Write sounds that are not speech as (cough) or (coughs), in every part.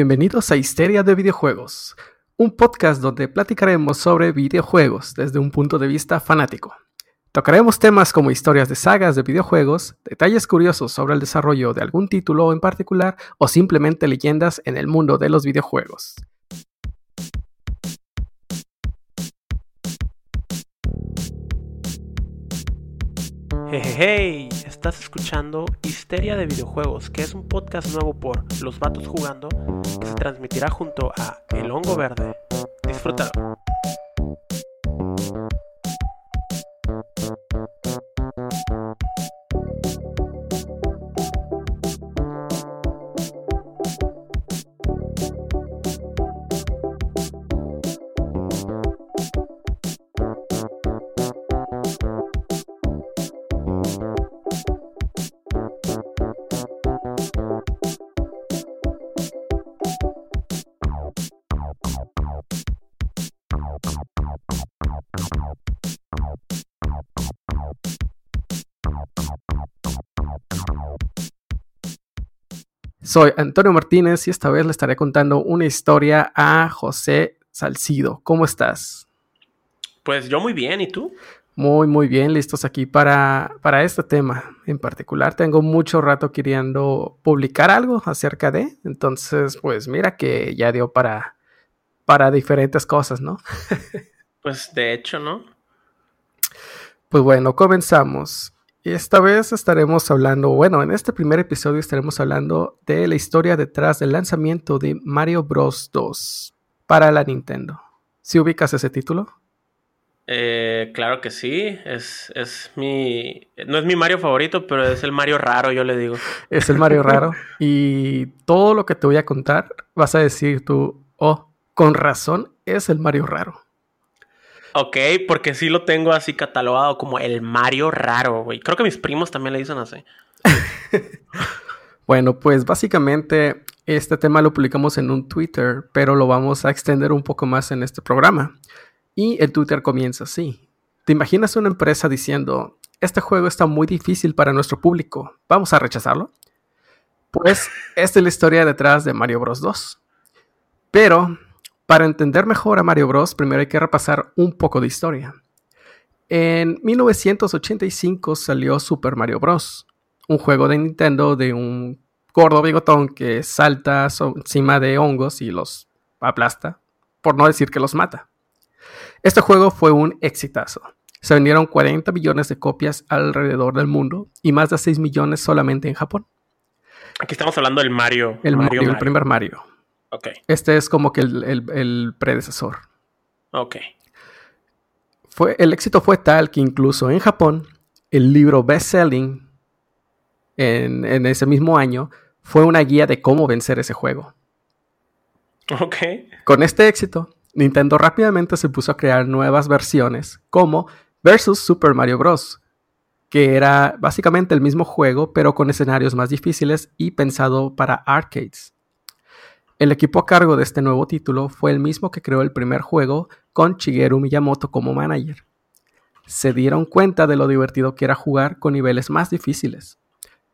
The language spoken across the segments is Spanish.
Bienvenidos a Histeria de Videojuegos, un podcast donde platicaremos sobre videojuegos desde un punto de vista fanático. Tocaremos temas como historias de sagas de videojuegos, detalles curiosos sobre el desarrollo de algún título en particular o simplemente leyendas en el mundo de los videojuegos. Hey, estás escuchando Histeria de Videojuegos, que es un podcast nuevo por Los Vatos Jugando, que se transmitirá junto a El Hongo Verde. Disfrútalo. Soy Antonio Martínez y esta vez le estaré contando una historia a José Salcido. ¿Cómo estás? Pues yo muy bien, ¿y tú? Muy, muy bien, listos aquí para, para este tema en particular. Tengo mucho rato queriendo publicar algo acerca de, entonces pues mira que ya dio para, para diferentes cosas, ¿no? (laughs) pues de hecho, ¿no? Pues bueno, comenzamos. Esta vez estaremos hablando, bueno, en este primer episodio estaremos hablando de la historia detrás del lanzamiento de Mario Bros. 2 para la Nintendo. ¿Si ubicas ese título? Eh, claro que sí, es, es mi... No es mi Mario favorito, pero es el Mario raro, yo le digo. (laughs) Es el Mario raro. (laughs) y todo lo que te voy a contar, vas a decir tú, oh, con razón, es el Mario raro. Ok, porque sí lo tengo así catalogado como el Mario raro, güey. Creo que mis primos también le dicen así. (laughs) bueno, pues básicamente este tema lo publicamos en un Twitter, pero lo vamos a extender un poco más en este programa. Y el Twitter comienza así. ¿Te imaginas una empresa diciendo, este juego está muy difícil para nuestro público, vamos a rechazarlo? Pues esta es la historia detrás de Mario Bros. 2. Pero para entender mejor a Mario Bros, primero hay que repasar un poco de historia. En 1985 salió Super Mario Bros., un juego de Nintendo de un gordo bigotón que salta encima de hongos y los aplasta, por no decir que los mata. Este juego fue un exitazo. Se vendieron 40 millones de copias alrededor del mundo y más de 6 millones solamente en Japón. Aquí estamos hablando del Mario. El, Mario, el primer Mario. Este es como que el, predecesor. Ok. Fue, el éxito fue tal que incluso en Japón, el libro best-selling en, en, ese mismo año fue una guía de cómo vencer ese juego. Ok. Con este éxito, Nintendo rápidamente se puso a crear nuevas versiones, como Versus Super Mario Bros., que era básicamente el mismo juego, pero con escenarios más difíciles y pensado para arcades. El equipo a cargo de este nuevo título fue el mismo que creó el primer juego con Shigeru Miyamoto como manager. Se dieron cuenta de lo divertido que era jugar con niveles más difíciles.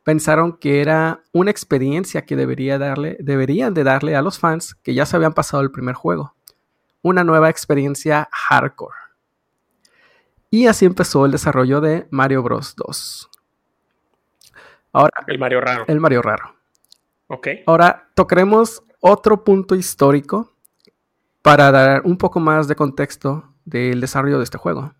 Pensaron que era una experiencia que debería darle, deberían de darle a los fans que ya se habían pasado el primer juego. Una nueva experiencia hardcore. Y así empezó el desarrollo de Mario Bros. 2. Ahora, el Mario raro. El Mario raro. Ok. Ahora tocaremos otro punto histórico para dar un poco más de contexto del desarrollo de este juego.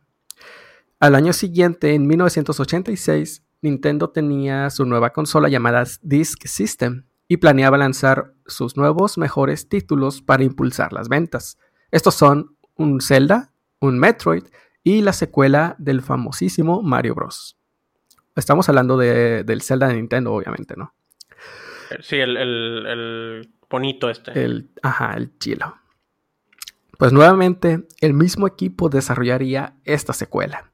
Al año siguiente, en 1986, Nintendo tenía su nueva consola llamada Disk System y planeaba lanzar sus nuevos mejores títulos para impulsar las ventas. Estos son un Zelda, un Metroid y la secuela del famosísimo Mario Bros. Estamos hablando del Zelda de Nintendo, obviamente, ¿no? Sí, el bonito este. El, ajá, el chilo. Pues nuevamente, el mismo equipo desarrollaría esta secuela.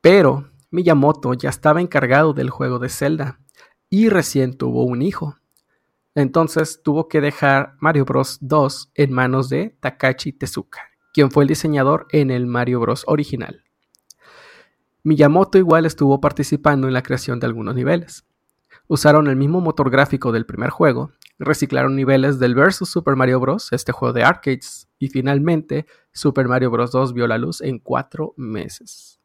Pero Miyamoto ya estaba encargado del juego de Zelda y recién tuvo un hijo. Entonces tuvo que dejar Mario Bros. 2 en manos de Takashi Tezuka, quien fue el diseñador en el Mario Bros. original. Miyamoto igual estuvo participando en la creación de algunos niveles. Usaron el mismo motor gráfico del primer juego, reciclaron niveles del Versus Super Mario Bros., este juego de arcades, y finalmente Super Mario Bros. 2 vio la luz en cuatro meses.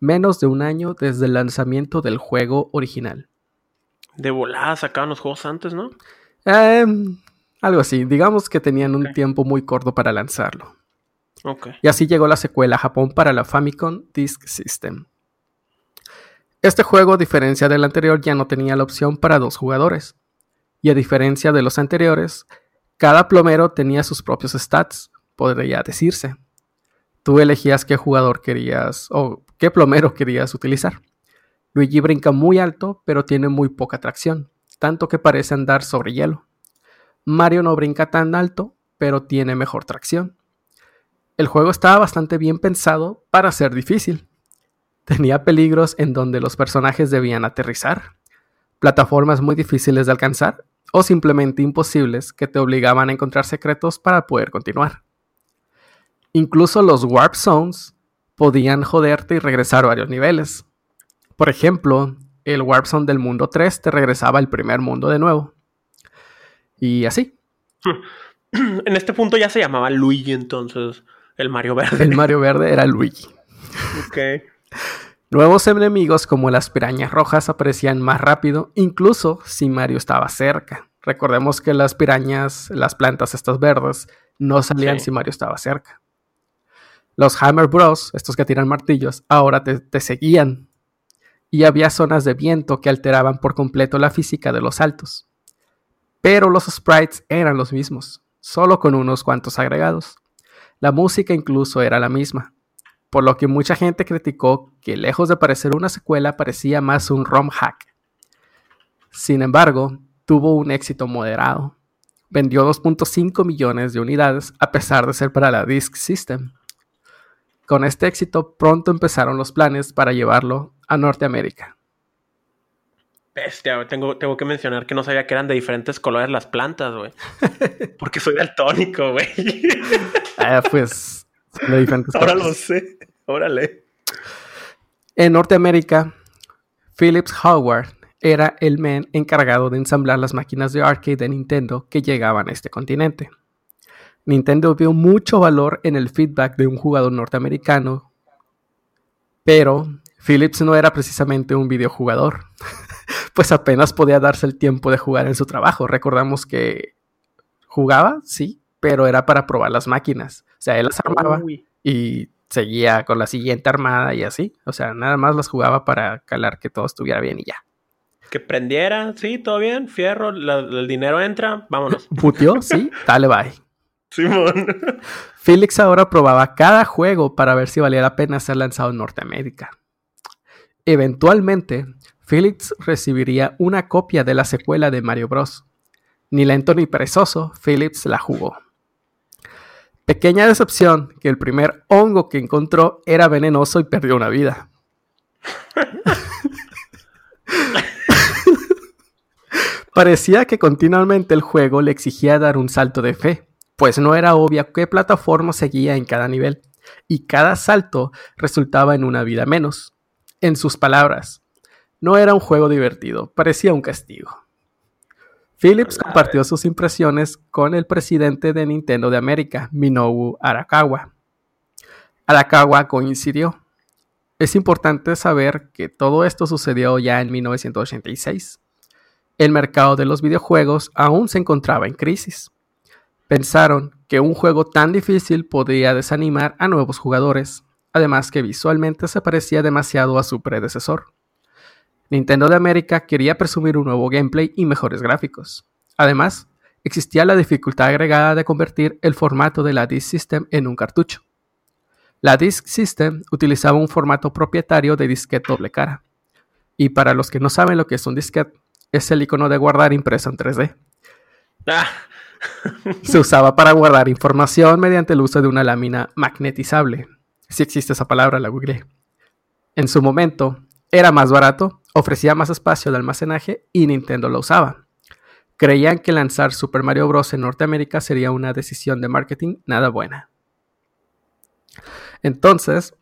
Menos de un año desde el lanzamiento del juego original. De volada sacaban los juegos antes, ¿no? Em, algo así, digamos que tenían un tiempo muy corto para lanzarlo. Y así llegó la secuela a Japón para la Famicom Disk System. Este juego, a diferencia del anterior, ya no tenía la opción para dos jugadores. Y a diferencia de los anteriores, cada plomero tenía sus propios stats, podría decirse. Tú elegías qué jugador querías o qué plomero querías utilizar. Luigi brinca muy alto, pero tiene muy poca tracción, tanto que parece andar sobre hielo. Mario no brinca tan alto, pero tiene mejor tracción. El juego estaba bastante bien pensado para ser difícil. Tenía peligros en donde los personajes debían aterrizar, plataformas muy difíciles de alcanzar o simplemente imposibles que te obligaban a encontrar secretos para poder continuar. Incluso los Warp Zones podían joderte y regresar varios niveles. Por ejemplo, el Warp Zone del mundo 3 te regresaba al primer mundo de nuevo. Y así. (clears throat) En este punto ya se llamaba Luigi entonces, el Mario Verde. El Mario Verde era Luigi. Ok. Nuevos enemigos como las pirañas rojas aparecían más rápido, incluso si Mario estaba cerca. Recordemos que las pirañas, las plantas estas verdes, no salían si Mario estaba cerca. Los Hammer Bros, estos que tiran martillos, ahora te, te seguían. Y había zonas de viento que alteraban por completo la física de los saltos. Pero los sprites eran los mismos, solo con unos cuantos agregados. La música incluso era la misma, por lo que mucha gente criticó que lejos de parecer una secuela parecía más un ROM hack. Sin embargo, tuvo un éxito moderado. Vendió 2.5 millones de unidades a pesar de ser para la Disk System. Con este éxito pronto empezaron los planes para llevarlo a Norteamérica. Bestia, tengo, tengo que mencionar que no sabía que eran de diferentes colores las plantas, güey. (laughs) Porque soy daltónico, güey. ah, pues Ahora lo sé. Órale. En Norteamérica, Philips Howard era el man encargado de ensamblar las máquinas de arcade de Nintendo que llegaban a este continente. Nintendo vio mucho valor en el feedback de un jugador norteamericano, pero Philips no era precisamente un videojugador, (laughs) pues apenas podía darse el tiempo de jugar en su trabajo. Recordamos que jugaba, sí, pero era para probar las máquinas. O sea, él las armaba y seguía con la siguiente armada y así. O sea, nada más las jugaba para calar que todo estuviera bien y ya. Que prendiera, sí, todo bien, fierro, el dinero entra, vámonos. (laughs) Putió, sí, dale bye. Simón. Felix ahora probaba cada juego para ver si valía la pena ser lanzado en Norteamérica. Eventualmente, Felix recibiría una copia de la secuela de Mario Bros. Ni lento ni perezoso, Philips la jugó. Pequeña decepción que el primer hongo que encontró era venenoso y perdió una vida. Parecía que continuamente el juego le exigía dar un salto de fe, pues no era obvia qué plataforma seguía en cada nivel, y cada salto resultaba en una vida menos. En sus palabras, no era un juego divertido, parecía un castigo. Philips compartió sus impresiones con el presidente de Nintendo de América, Minobu Arakawa. Arakawa coincidió. Es importante saber que todo esto sucedió ya en 1986. El mercado de los videojuegos aún se encontraba en crisis. Pensaron que un juego tan difícil podría desanimar a nuevos jugadores, además que visualmente se parecía demasiado a su predecesor. Nintendo de América quería presumir un nuevo gameplay y mejores gráficos. Además, existía la dificultad agregada de convertir el formato de la Disk System en un cartucho. La Disk System utilizaba un formato propietario de disquete doble cara. Y para los que no saben lo que es un disquete, es el icono de guardar impreso en 3D. Ah. (laughs) Se usaba para guardar información mediante el uso de una lámina magnetizable. Si existe esa palabra, la googleé. En su momento, era más barato ofrecía más espacio de almacenaje y Nintendo lo usaba. Creían que lanzar Super Mario Bros. en Norteamérica sería una decisión de marketing nada buena. Entonces,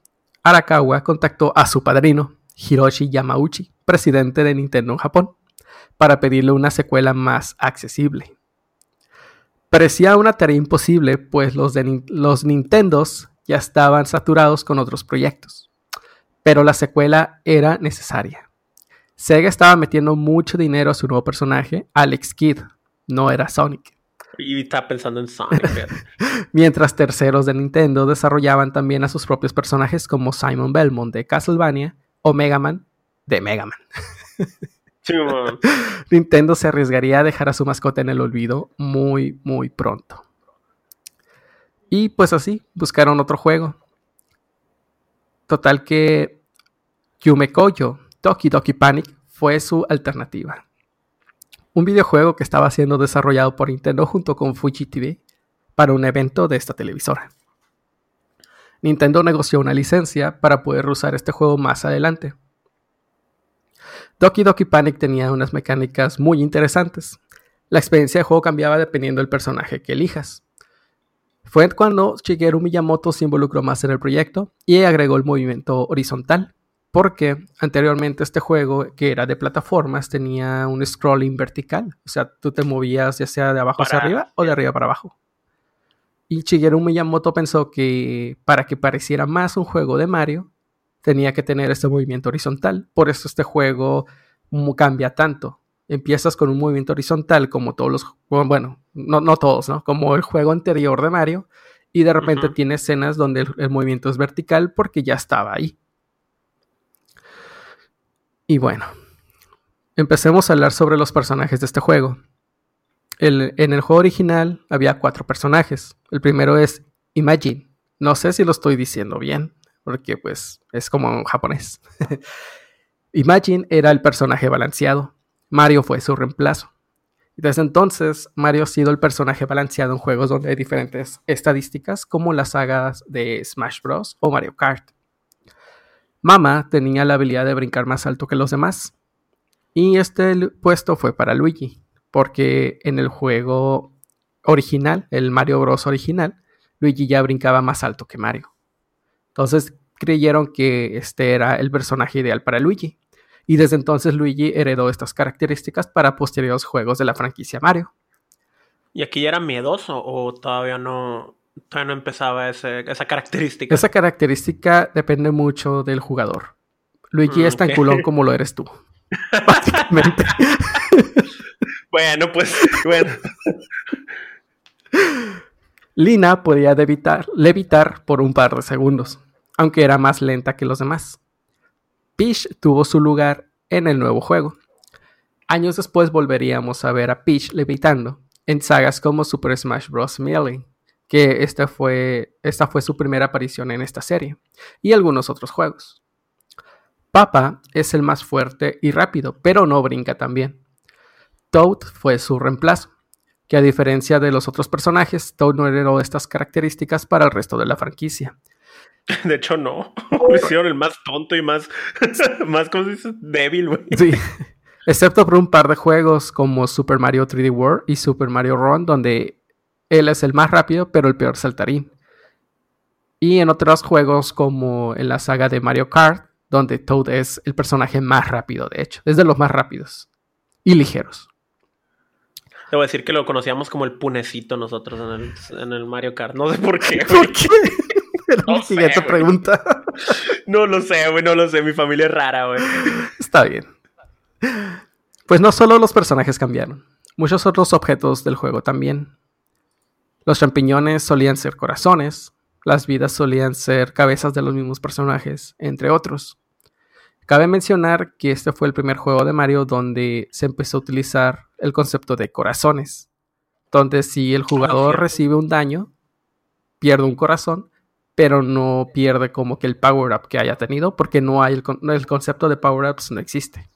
Arakawa contactó a su padrino, Hiroshi Yamauchi, presidente de Nintendo en Japón, para pedirle una secuela más accesible. Parecía una tarea imposible, pues los, Nintendos ya estaban saturados con otros proyectos, pero la secuela era necesaria. Sega estaba metiendo mucho dinero a su nuevo personaje, Alex Kidd, no era Sonic. Y estaba pensando en Sonic. (laughs) Mientras terceros de Nintendo desarrollaban también a sus propios personajes como Simon Belmont de Castlevania o Mega Man de Mega Man. (laughs) Nintendo se arriesgaría a dejar a su mascota en el olvido muy, muy pronto. Y pues así, buscaron otro juego. Total que Yume Koyo, Toki Doki Panic, fue su alternativa. Un videojuego que estaba siendo desarrollado por Nintendo junto con Fuji TV para un evento de esta televisora. Nintendo negoció una licencia para poder usar este juego más adelante. Doki Doki Panic tenía unas mecánicas muy interesantes. La experiencia de juego cambiaba dependiendo del personaje que elijas. Fue cuando Shigeru Miyamoto se involucró más en el proyecto y agregó el movimiento horizontal, porque anteriormente este juego, que era de plataformas, tenía un scrolling vertical, o sea, tú te movías ya sea de abajo hacia arriba o de arriba para abajo. Y Shigeru Miyamoto pensó que para que pareciera más un juego de Mario, tenía que tener este movimiento horizontal. Por eso este juego cambia tanto. Empiezas con un movimiento horizontal como todos los, bueno, no, no todos, ¿no? Como el juego anterior de Mario. Y de repente tiene escenas donde el, movimiento es vertical porque ya estaba ahí. Y bueno, empecemos a hablar sobre los personajes de este juego. en el juego original había cuatro personajes. El primero es Imagine. No sé si lo estoy diciendo bien porque pues es como en japonés. (laughs) Imagine era el personaje balanceado, Mario fue su reemplazo. Desde entonces, Mario ha sido el personaje balanceado en juegos donde hay diferentes estadísticas, como las sagas de Smash Bros. o Mario Kart. Mama tenía la habilidad de brincar más alto que los demás. Y este puesto fue para Luigi, porque en el juego original, el Mario Bros. original, Luigi ya brincaba más alto que Mario. Entonces creyeron que este era el personaje ideal para Luigi. Y desde entonces Luigi heredó estas características para posteriores juegos de la franquicia Mario. ¿Y aquí ya era miedoso o todavía no, todavía no empezaba esa característica? Esa característica depende mucho del jugador. Luigi mm, es tan culón como lo eres tú. (laughs) Básicamente. bueno, pues, bueno. Lina podía levitar por un par de segundos, aunque era más lenta que los demás. Peach tuvo su lugar en el nuevo juego. Años después volveríamos a ver a Peach levitando en sagas como Super Smash Bros. Melee, que esta fue, esta fue su primera aparición en esta serie, y algunos otros juegos. Papa es el más fuerte y rápido, pero no brinca tan bien. Toad fue su reemplazo que a diferencia de los otros personajes, Toad no heredó estas características para el resto de la franquicia. (laughs) De hecho, no. Lo hicieron el más tonto y más, (laughs) más ¿cómo se dice? débil, güey. Sí. Excepto por un par de juegos como Super Mario 3D World y Super Mario Run, donde él es el más rápido, pero el peor saltarín. Y en otros juegos como en la saga de Mario Kart, donde Toad es el personaje más rápido, de hecho. Es de los más rápidos y ligeros. Debo decir que lo conocíamos como el punecito nosotros en el, Mario Kart. No sé por qué. ¿Por qué? (laughs) no siguiente pregunta. No lo sé, güey, no lo sé. Mi familia es rara, güey. Está bien. Pues no solo los personajes cambiaron, muchos otros objetos del juego también. Los champiñones solían ser corazones, las vidas solían ser cabezas de los mismos personajes, entre otros. Cabe mencionar que este fue el primer juego de Mario donde se empezó a utilizar el concepto de corazones, donde si el jugador recibe un daño, pierde un corazón, pero no pierde como que el power up que haya tenido, porque no hay el, concepto de power ups no existe.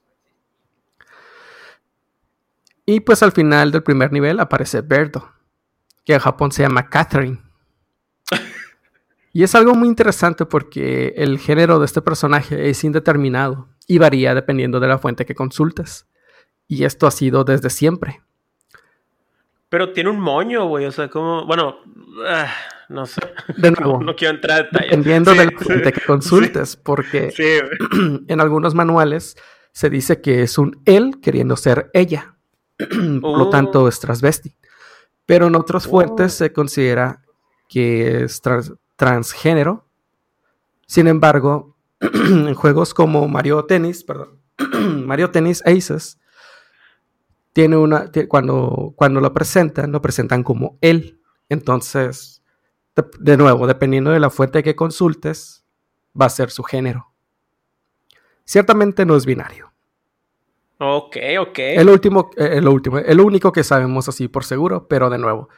Y pues al final del primer nivel aparece Berto, que en Japón se llama Catherine. Y es algo muy interesante porque el género de este personaje es indeterminado y varía dependiendo de la fuente que consultes. Y esto ha sido desde siempre. Pero tiene un moño, güey. O sea, como. Bueno, ah, no sé. De nuevo. (laughs) No, quiero entrar en Dependiendo de la fuente que consultes, porque (clears throat) en algunos manuales se dice que es un él queriendo ser ella. (clears throat) Por lo tanto, es transvesti. Pero en otras fuentes Oh. se considera que es trans- transgénero. Sin embargo, (clears throat) en juegos como Mario Tennis, perdón, (clears throat) Mario Tennis Aces, tiene una, cuando, cuando lo presentan, lo presentan como él. Entonces, de, de nuevo, dependiendo de la fuente que consultes, va a ser su género. Ciertamente no es binario. Ok, ok. El último, eh, el último, el único que sabemos así por seguro, pero de nuevo,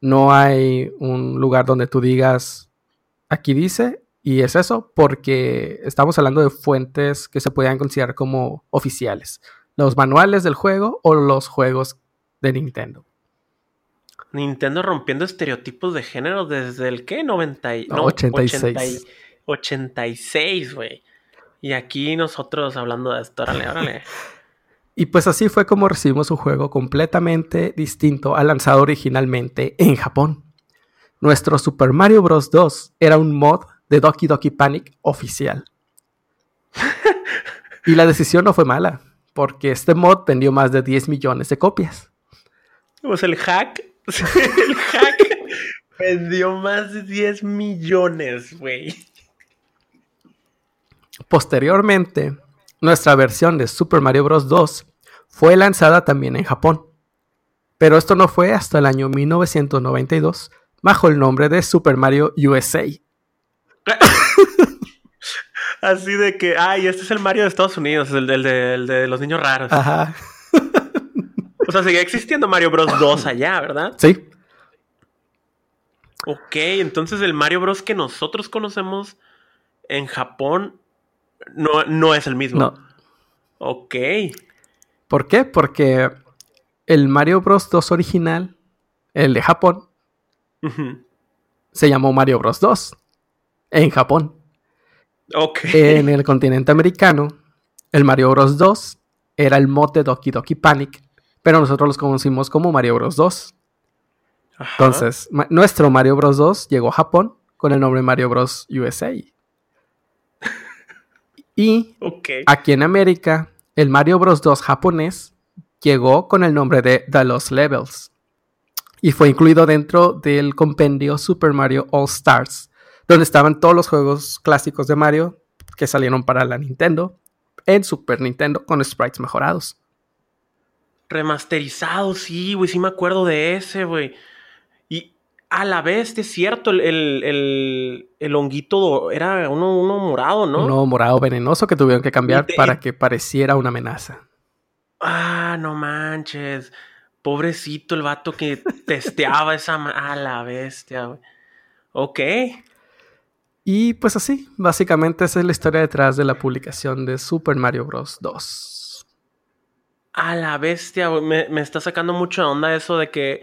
no hay un lugar donde tú digas, aquí dice, y es eso, porque estamos hablando de fuentes que se podían considerar como oficiales. Los manuales del juego o los juegos de Nintendo. Nintendo rompiendo estereotipos de género desde el qué? 90 y- No, no, 86. 80 y- 86, güey. Y aquí nosotros hablando de esto, órale, órale. (laughs) Y pues así fue como recibimos un juego completamente distinto al lanzado originalmente en Japón. Nuestro Super Mario Bros. 2 era un mod de Doki Doki Panic oficial. y la decisión no fue mala, porque este mod vendió más de 10 millones de copias. Pues el hack, (laughs) el hack vendió más de 10 millones, güey. Posteriormente, nuestra versión de Super Mario Bros. 2 fue lanzada también en Japón. Pero esto no fue hasta el año 1992, bajo el nombre de Super Mario USA. (coughs) Así de que, ay, este es el Mario de Estados Unidos, el, del de, el de los niños raros. Ajá. O sea, seguía existiendo Mario Bros 2 allá, ¿verdad? Sí, Ok, entonces el Mario Bros que nosotros conocemos en Japón no, no es el mismo. no. Ok. ¿Por qué? Porque el Mario Bros. 2 original, el de Japón, se llamó Mario Bros. 2 en Japón. Ok. En el continente americano, el Mario Bros. 2 era el mote Doki Doki Panic, pero nosotros los conocimos como Mario Bros. 2. Ajá. Entonces, ma- nuestro Mario Bros. 2 llegó a Japón con el nombre Mario Bros. USA. Y aquí en América, el Mario Bros. 2 japonés llegó con el nombre de The Lost Levels. Y fue incluido dentro del compendio Super Mario All Stars, donde estaban todos los juegos clásicos de Mario que salieron para la Nintendo en Super Nintendo con sprites mejorados. Remasterizado, sí, güey, sí me acuerdo de ese, güey. A la vez, es cierto, el, el, el, el honguito era uno, uno morado, ¿no? Uno morado venenoso que tuvieron que cambiar de- para que pareciera una amenaza. Ah, no manches. Pobrecito el vato que testeaba esa... A la bestia, güey. Ok. Y pues así, básicamente esa es la historia detrás de la publicación de Super Mario Bros. 2. A la bestia, güey. Me, me está sacando mucha onda eso de que...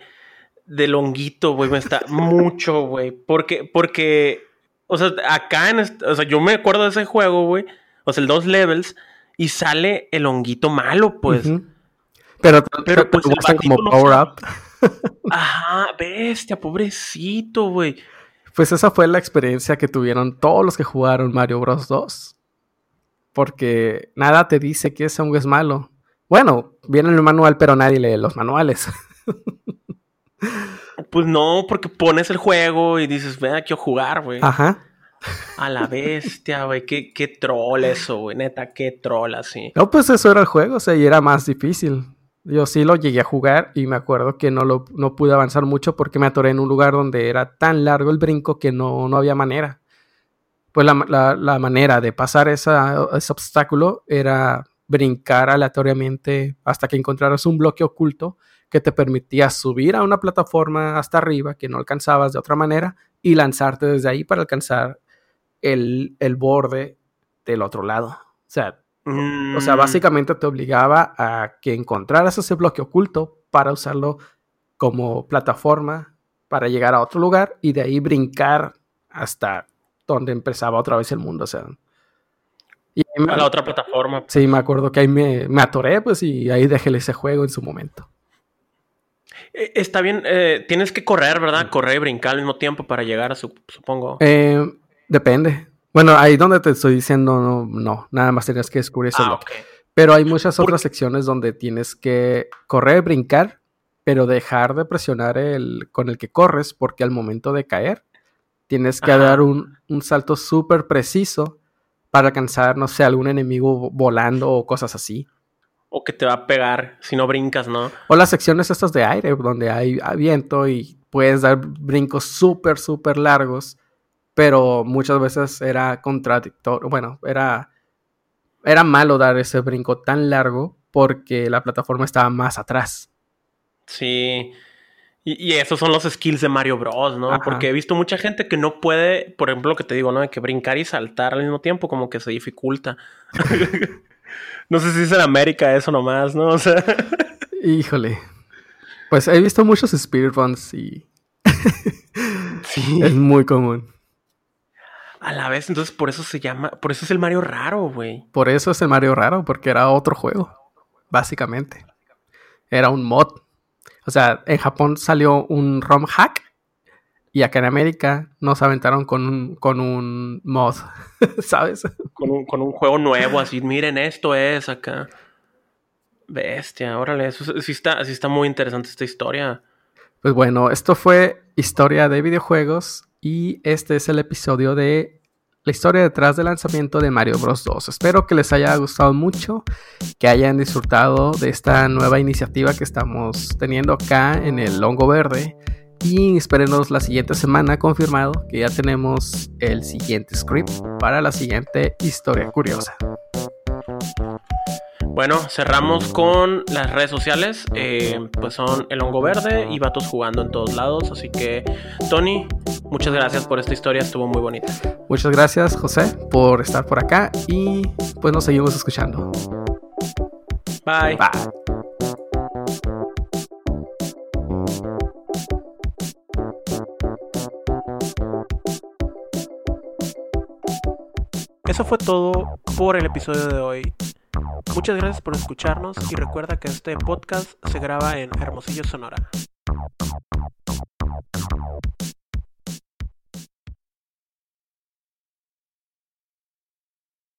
Del honguito, güey. Me está mucho, güey. Porque, porque... O sea, acá en... este- o sea, yo me acuerdo de ese juego, güey. O sea, el dos levels. Y sale el honguito malo, pues. Pero, Pero, pero pues, el como no power up. (laughs) Ajá, bestia, pobrecito, güey. Pues esa fue la experiencia que tuvieron todos los que jugaron Mario Bros. 2. Porque nada te dice que ese hongo es malo. Bueno, viene en el manual, pero nadie lee los manuales. (laughs) Pues no, porque pones el juego y dices, ven, quiero jugar, güey. Ajá. A la bestia, güey. Qué, qué troll eso, güey. Neta, qué troll así. No, pues eso era el juego, o sea, y era más difícil. Yo sí lo llegué a jugar y me acuerdo que no, lo, no pude avanzar mucho porque me atoré en un lugar donde era tan largo el brinco que no, no había manera. Pues la, la- la manera de pasar esa- ese obstáculo era brincar aleatoriamente hasta que encontraras un bloque oculto que te permitía subir a una plataforma hasta arriba que no alcanzabas de otra manera y lanzarte desde ahí para alcanzar el, el borde del otro lado. O sea, o sea, Mm, básicamente te obligaba a que encontraras ese bloque oculto para usarlo como plataforma para llegar a otro lugar y de ahí brincar hasta donde empezaba otra vez el mundo. O sea, y me- A la otra plataforma. sí, me acuerdo que ahí me, me atoré, pues, y ahí dejé ese juego en su momento. Eh, Está bien, eh, tienes que correr, ¿verdad? Correr y brincar al mismo tiempo para llegar a su, supongo. Eh, depende. Bueno, ahí donde te estoy diciendo, no, no, nada más tenías que descubrir ese ah. Pero hay muchas otras secciones donde tienes que correr, brincar, pero dejar de presionar el con el que corres, porque al momento de caer tienes que dar un, un salto súper preciso para alcanzar, no sé, algún enemigo volando o cosas así. O que te va a pegar si no brincas, ¿no? O las secciones estas de aire, donde hay viento y puedes dar brincos súper, súper largos, pero muchas veces era contradictorio, bueno, era, era malo dar ese brinco tan largo porque la plataforma estaba más atrás. Sí. Y, esos son los skills de Mario Bros, ¿no? Porque he visto mucha gente que no puede, por ejemplo, lo que te digo, ¿no? De que brincar y saltar al mismo tiempo, como que se dificulta. (laughs) no sé si es en América eso nomás, ¿no? O sea. Híjole. Pues he visto muchos speedruns y. (laughs) sí. Es muy común. A la vez, entonces por eso se llama. Por eso es el Mario raro, güey. Por eso es el Mario raro, porque era otro juego. Básicamente. Era un mod. O sea, en Japón salió un ROM hack y acá en América nos aventaron con un, con un mod, (laughs) ¿sabes? Con un, con un juego nuevo, así, miren, esto es acá. Bestia, órale, eso sí está, sí está muy interesante esta historia. Pues bueno, esto fue historia de videojuegos y este es el episodio de la historia detrás del lanzamiento de Mario Bros 2. Espero que les haya gustado mucho, que hayan disfrutado de esta nueva iniciativa que estamos teniendo acá en el Hongo Verde. Y espérenos la siguiente semana confirmado que ya tenemos el siguiente script para la siguiente historia curiosa. Bueno, cerramos con las redes sociales. Eh, pues son El Hongo Verde y Vatos jugando en todos lados. Así que, Tony, muchas gracias por esta historia. Estuvo muy bonita. Muchas gracias, José, por estar por acá. Y pues nos seguimos escuchando. Bye. Bye. Eso fue todo por el episodio de hoy. Muchas gracias por escucharnos y recuerda que este podcast se graba en Hermosillo, Sonora.